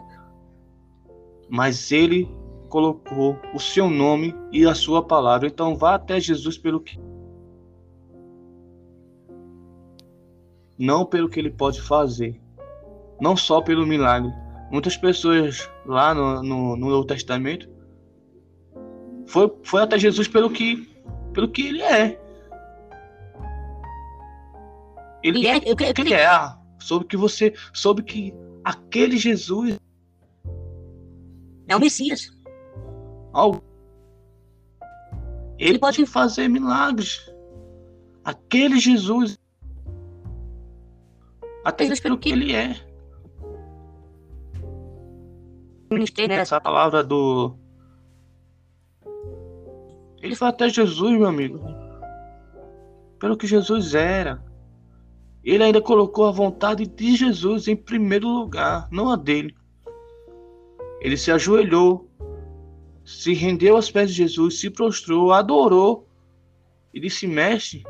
Mas ele colocou o seu nome e a sua palavra. Então vá até Jesus pelo que não pelo que ele pode fazer, não só pelo milagre. Muitas pessoas lá no, no, no Novo Testamento foi, foi até Jesus pelo que pelo que ele é. Ele Ele é, eu que que ele é, soube que você soube que aquele Jesus é o Messias. Ele pode- fazer milagres. Aquele Jesus. Até Jesus pelo que ele é. Ministério, né? Essa palavra do. Ele foi até Jesus, meu amigo. Pelo que Jesus era. Ele ainda colocou a vontade de Jesus em primeiro lugar, não a dele. Ele se ajoelhou, se rendeu aos pés de Jesus, se prostrou, adorou e disse: Mestre,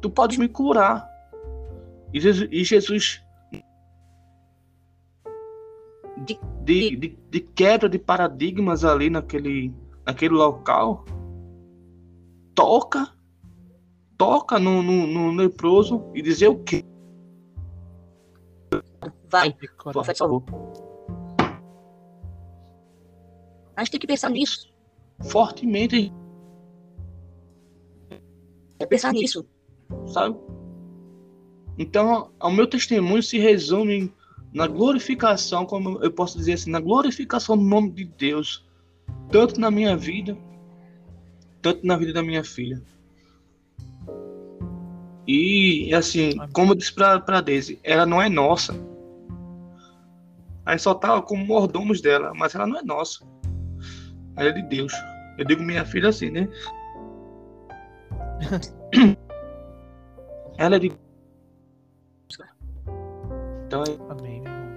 tu podes me curar. E Jesus, e Jesus De- de, de, de quebra de paradigmas ali naquele, naquele local, toca, toca no, no, no leproso e dizer o quê? Vai. A gente tem que pensar nisso. Fortemente, É pensar nisso. sabe? Então, o meu testemunho se resume na glorificação, como eu posso dizer assim, na glorificação do nome de Deus, tanto na minha vida, tanto na vida da minha filha. E, assim, como eu disse pra, pra Daisy, ela não é nossa. A gente só tá como mordomos dela, mas ela não é nossa. Ela é de Deus. Eu digo minha filha assim, né? ela é de então, é- Amém, meu irmão.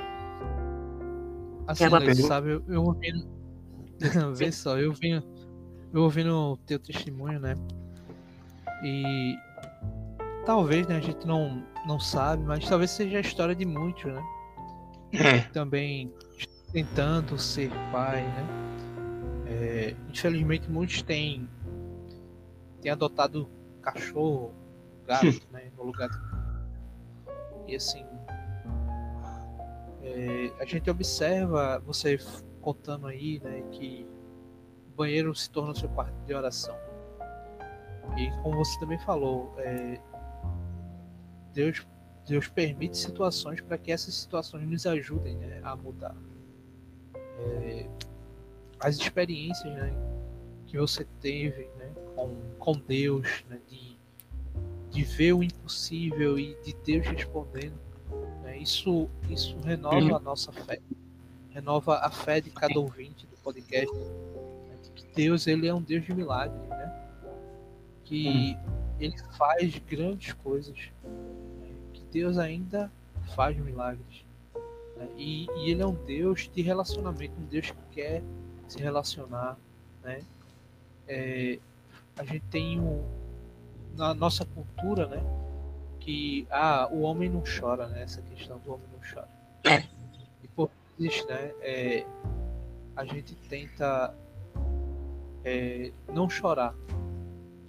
Assim, sabe, eu, eu ouvindo. Vê só, eu ouvindo, eu ouvindo o teu testemunho, né? E talvez, né, a gente não, não sabe, mas talvez seja a história de muitos, né? É, Também tentando ser pai, né? É, infelizmente muitos têm, têm adotado cachorro, gato, né? No lugar. E assim. é, a gente observa você contando aí, né, que o banheiro se torna o seu quarto de oração. E como você também falou, é, Deus, Deus permite situações para que essas situações nos ajudem né, a mudar. É, as experiências né, que você teve né, com, com Deus, né, de, de ver o impossível e de Deus respondendo, né, isso, isso renova a nossa fé, renova a fé de cada ouvinte do podcast, né, de que Deus ele é um Deus de milagres, né, que ele faz grandes coisas, Deus ainda faz milagres. né, E, e ele é um Deus de relacionamento, um Deus que quer se relacionar, né? É, a gente tem um, na nossa cultura, né? Que ah, o homem não chora, né? Essa questão do homem não chora. É. E por isso, né? É, a gente tenta é, não chorar,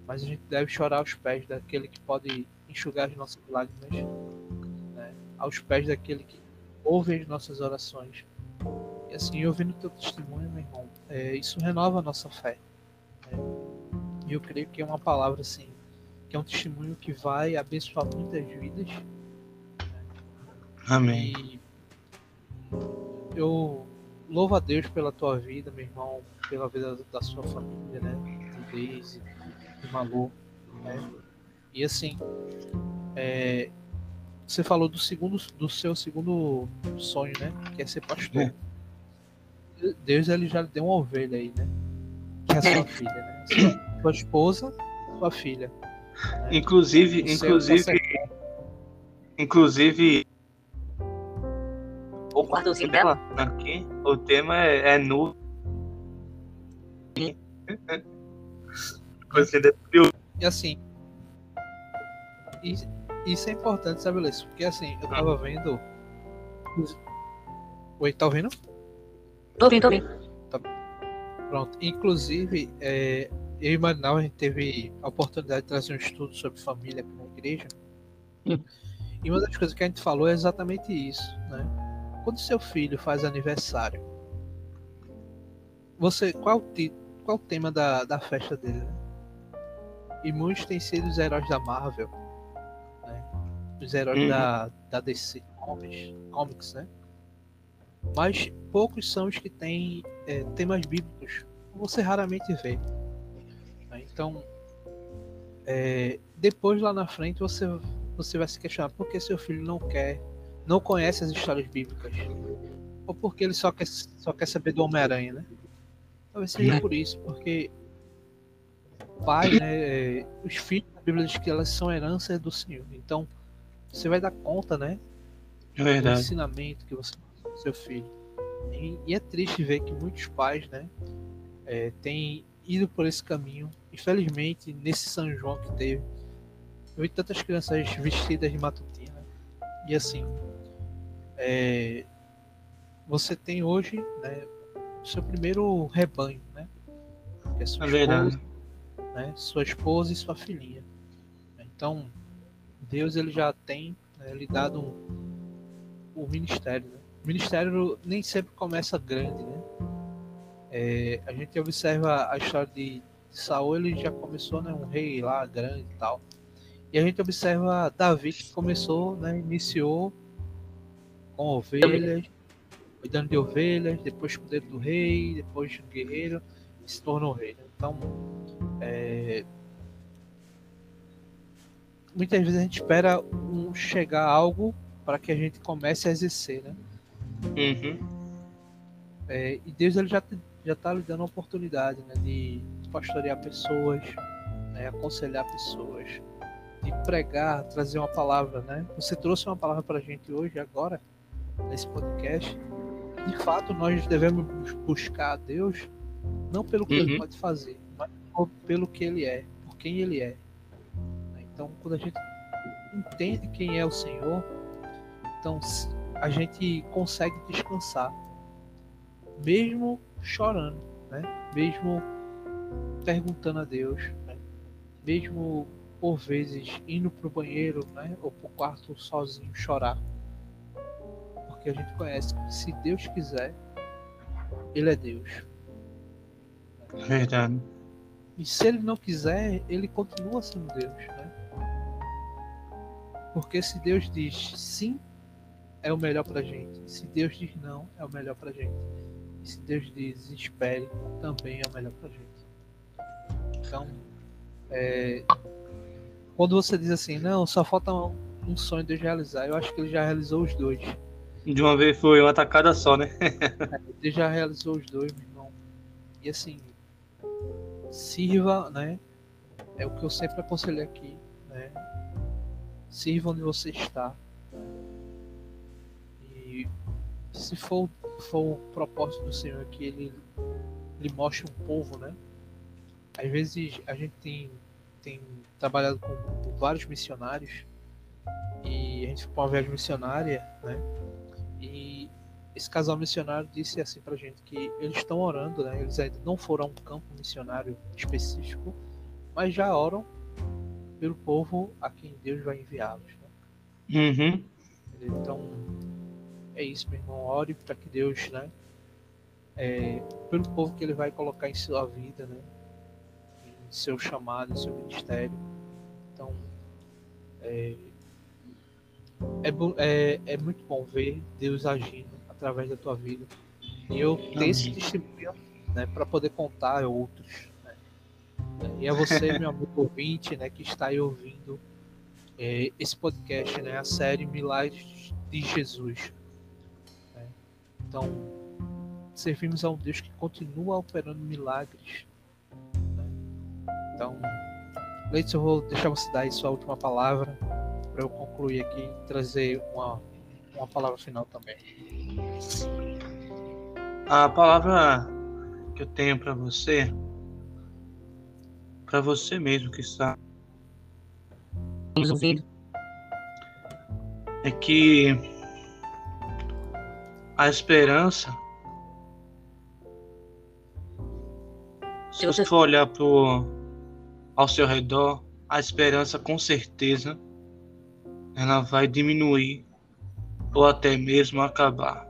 mas a gente deve chorar aos pés daquele que pode enxugar as nossas lágrimas aos pés daquele que ouve as nossas orações. E assim, ouvindo teu testemunho, meu irmão, é, isso renova a nossa fé. Né? E eu creio que é uma palavra assim, que é um testemunho que vai abençoar muitas vidas. Amém. E eu louvo a Deus pela tua vida, meu irmão, pela vida da sua família, né? De Daisy, de Malu, né? E assim, é, você falou do segundo, do seu segundo sonho, né? Que é ser pastor. É. Deus ele já deu uma ovelha aí, né? Que é a sua filha, né? Sua, sua esposa, sua filha. Né? Inclusive, o inclusive, inclusive o quartozinho dela aqui, o tema é, é nu. Você e assim, isso é importante, sabe, Lessa? Porque assim, eu tava vendo. Oi, tá ouvindo? Tô ouvindo, tô ouvindo. Tá... Pronto. Inclusive, é, eu e Marinal, a gente teve a oportunidade de trazer um estudo sobre família aqui na igreja. Hum. E uma das coisas que a gente falou é exatamente isso, né? Quando seu filho faz aniversário, você qual, qual o tema da, da festa dele? Né? E muitos têm sido os heróis da Marvel, os heróis uhum. da, da DC Comics, Comics, né? Mas poucos são os que têm é, temas bíblicos. Você raramente vê. Né? Então, é, depois lá na frente você, você vai se questionar por que seu filho não quer, não conhece as histórias bíblicas. Ou porque ele só quer, só quer saber do Homem-Aranha, né? Talvez seja por isso, porque pai, né, é, os filhos da Bíblia diz que elas são heranças do Senhor. Então, você vai dar conta, né? É verdade. Do ensinamento que você dá seu filho. E, e, é triste ver que muitos pais, né, é, têm ido por esse caminho. Infelizmente, nesse São João que teve, eu vi tantas crianças vestidas de matutina. E assim, é, você tem hoje, né, seu primeiro rebanho, né? Que é sua é esposa, né, sua esposa e sua filhinha. Então, Deus ele já tem né, lhe dado um, um ministério. Né? O ministério nem sempre começa grande, né? É, a gente observa a história de, Saul, ele já começou, né, um rei lá grande e tal. E a gente observa Davi que começou, né, iniciou com ovelhas, cuidando de ovelhas, depois cuidando do rei, depois de guerreiro, se tornou rei. Né? Então, é, muitas vezes a gente espera um, chegar algo para que a gente comece a exercer, né? Uhum. É, e Deus ele já já está lhe dando a oportunidade, né, de pastorear pessoas, né, aconselhar pessoas, de pregar, trazer uma palavra, né? Você trouxe uma palavra para a gente hoje, agora, nesse podcast. De fato, nós devemos buscar a Deus não pelo que uhum. Ele pode fazer, mas pelo que Ele é, por quem Ele é. Então, quando a gente entende quem é o Senhor, então a gente consegue descansar, mesmo chorando, né? Mesmo perguntando a Deus, né? mesmo por vezes indo para o banheiro, né? Ou para o quarto sozinho chorar, porque a gente conhece que se Deus quiser, Ele é Deus. Verdade. E se Ele não quiser, Ele continua sendo Deus, né? Porque se Deus diz sim, é o melhor pra gente. Se Deus diz não, é o melhor pra gente. E se Deus diz espere, também é o melhor pra gente. Então, é, quando você diz assim, não, só falta um, um sonho de Deus realizar, eu acho que ele já realizou os dois. De uma vez foi uma tacada só, né? É, ele já realizou os dois, meu irmão. E assim, sirva, né? É o que eu sempre aconselho aqui? Sirva onde você está. E se for, for o propósito do Senhor que ele lhe mostre um povo, né? Às vezes a gente tem, tem trabalhado com, vários missionários e a gente para uma viagem missionária, né? E esse casal missionário disse assim pra gente que eles estão orando, né? Eles ainda não foram a um campo missionário específico, mas já oram pelo povo a quem Deus vai enviá-los. Né? Uhum. Então, é isso, meu irmão. Ore para que Deus, né? É, pelo povo que Ele vai colocar em sua vida, né? Em seu chamado, em seu ministério. Então, é, é, é, é muito bom ver Deus agindo através da tua vida. E eu ter esse testemunho né, para poder contar a outros. Né? E a você, meu amigo ouvinte, né, que está aí ouvindo é, esse podcast, né, a série Milagres de Jesus. Né? Então, servimos a um Deus que continua operando milagres. Né? Então, Leite, eu vou deixar você dar aí sua última palavra para eu concluir aqui e trazer uma, uma palavra final também. A palavra que eu tenho para você, para você mesmo que está nos ouvindo, é que a esperança, se você for olhar pro, ao seu redor, a esperança com certeza ela vai diminuir ou até mesmo acabar.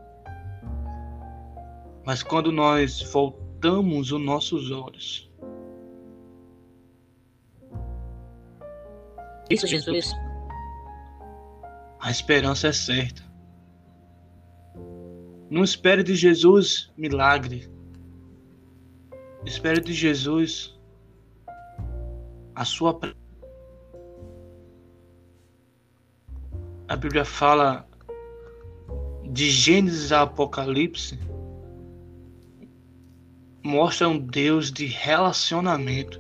Mas quando nós voltamos os nossos olhos, isso Jesus, a esperança é certa. Não espere de Jesus milagre. Espere de Jesus a sua a Bíblia fala de Gênesis a Apocalipse mostra um Deus de relacionamento.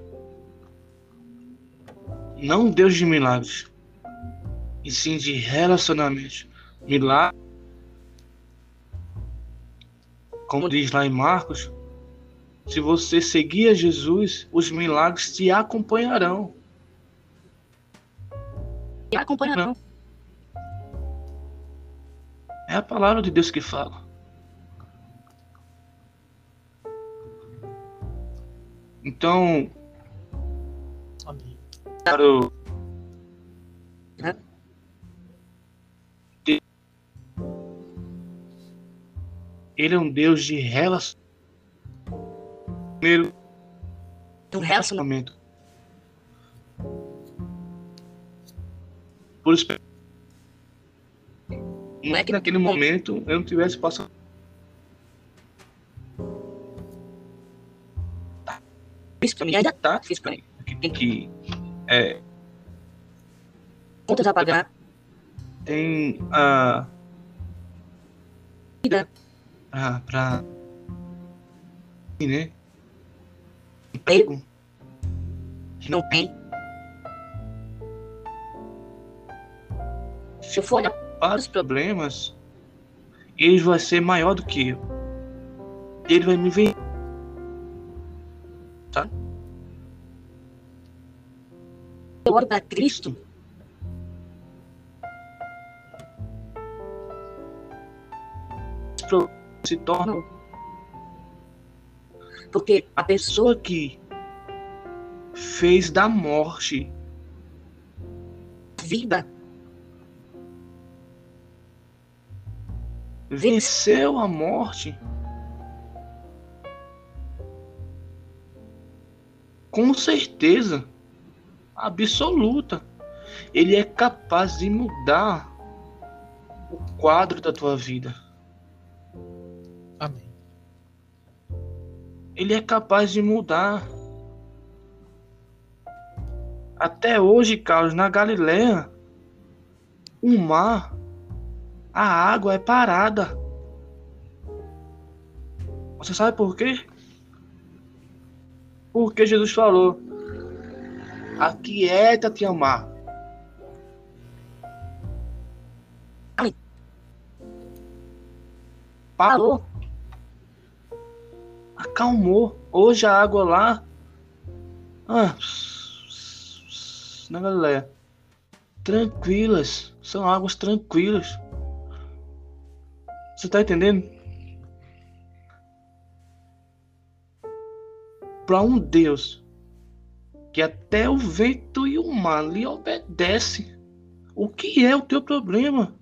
Não Deus de milagres, e sim de relacionamento. Milagre, como diz lá em Marcos, se você seguir a Jesus, os milagres te acompanharão. Te acompanharão. É a palavra de Deus que fala. Então, Amém. quero Ele é um Deus de relacionamento. Primeiro, Um relacionamento. por isso Não é que naquele momento eu não tivesse passado. isso pra mim ainda Tá? difícil pra mim. Que, que é, Contas a pagar, tem a. vida, Pra. pra né? emprego, que não tem. Se eu for Para os problemas, ele vai ser maior do que eu. Ele vai me ver. Olho pra Cristo, Se torna porque a pessoa que fez da morte vida venceu a morte com certeza absoluta ele é capaz de mudar o quadro da tua vida Amém. ele é capaz de mudar até hoje Carlos na Galileia o mar a água é parada você sabe por quê? Porque Jesus falou: Aquieta-te, amar. Parou. Acalmou. Hoje a água lá. Ah, na Galileia. Tranquilas. São águas tranquilas. Você tá entendendo? Para um Deus que até o vento e o mar lhe obedece. O que é o teu problema?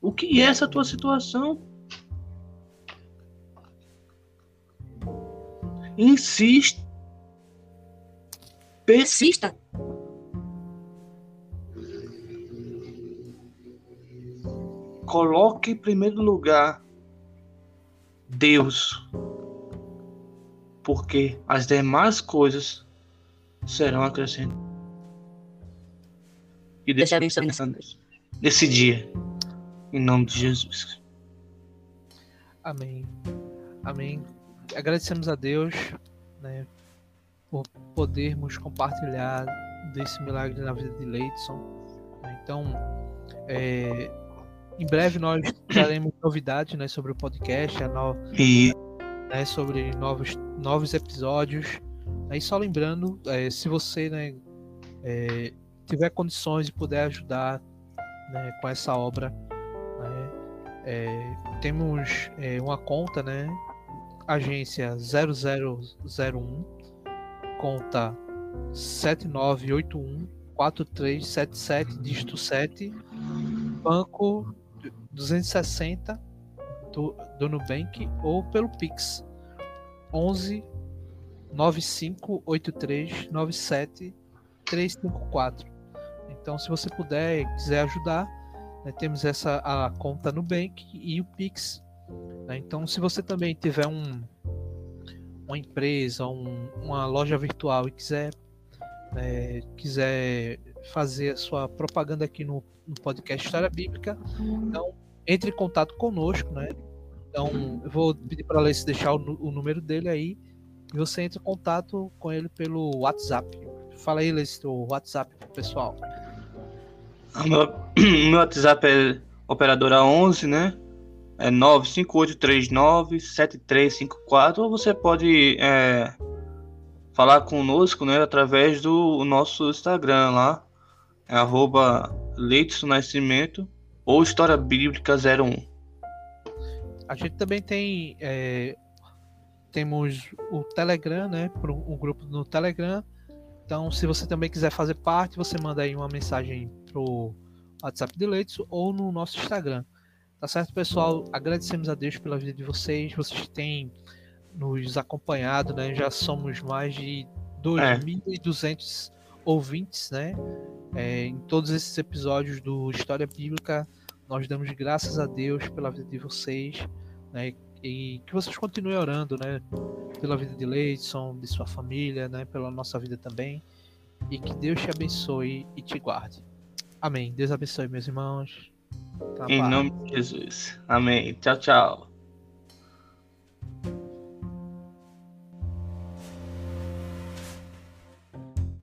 O que é essa tua situação? Insiste. Persista. Coloque em primeiro lugar Deus. Porque as demais coisas serão acrescentadas. E deixa Deixa eu pensando nesse dia. Em nome de Jesus. Amém. Amém. Agradecemos a Deus né, por podermos compartilhar desse milagre na vida de Leidson. Então, é, em breve nós traremos novidades né, sobre o podcast, a no- E né, sobre novos, novos episódios. Aí só lembrando, é, se você né, é, tiver condições de puder ajudar né, com essa obra, né, é, temos é, uma conta, né, agência 0001, conta 7981 4377 dígito 7, banco 260 do, do Nubank ou pelo Pix 11 9583 97 354. Então, se você puder quiser ajudar, né, temos essa a conta Nubank e o Pix. né? Então, se você também tiver um, uma empresa, um- uma loja virtual e quiser né, quiser fazer a sua propaganda aqui no, no podcast História Bíblica, então entre em contato conosco, né? Então, eu vou pedir para a Alice deixar o, o número dele aí e você entra em contato com ele pelo WhatsApp. Fala aí, Alice, o WhatsApp pessoal. o meu, meu WhatsApp é operadora 11, né? É 958397354. Ou você pode é, falar conosco, né? Através do nosso Instagram lá. É arroba Leidson Nascimento ou História Bíblica 01. A gente também tem é, temos o Telegram, né? pro- Um grupo no Telegram. Então, se você também quiser fazer parte, você manda aí uma mensagem pro WhatsApp de Leitson ou no nosso Instagram. Tá certo, pessoal? Agradecemos a Deus pela vida de vocês. Vocês têm nos acompanhado, né? Já somos mais de 2.200 ouvintes, né? É, em todos esses episódios do História Bíblica, nós damos graças a Deus pela vida de vocês, né? E que vocês continuem orando, né? Pela vida de Leidson, de sua família, né? Pela nossa vida também. E que Deus te abençoe e te guarde. Amém. Deus abençoe, meus irmãos. Tá, Em nome de Jesus. Amém. Tchau, tchau.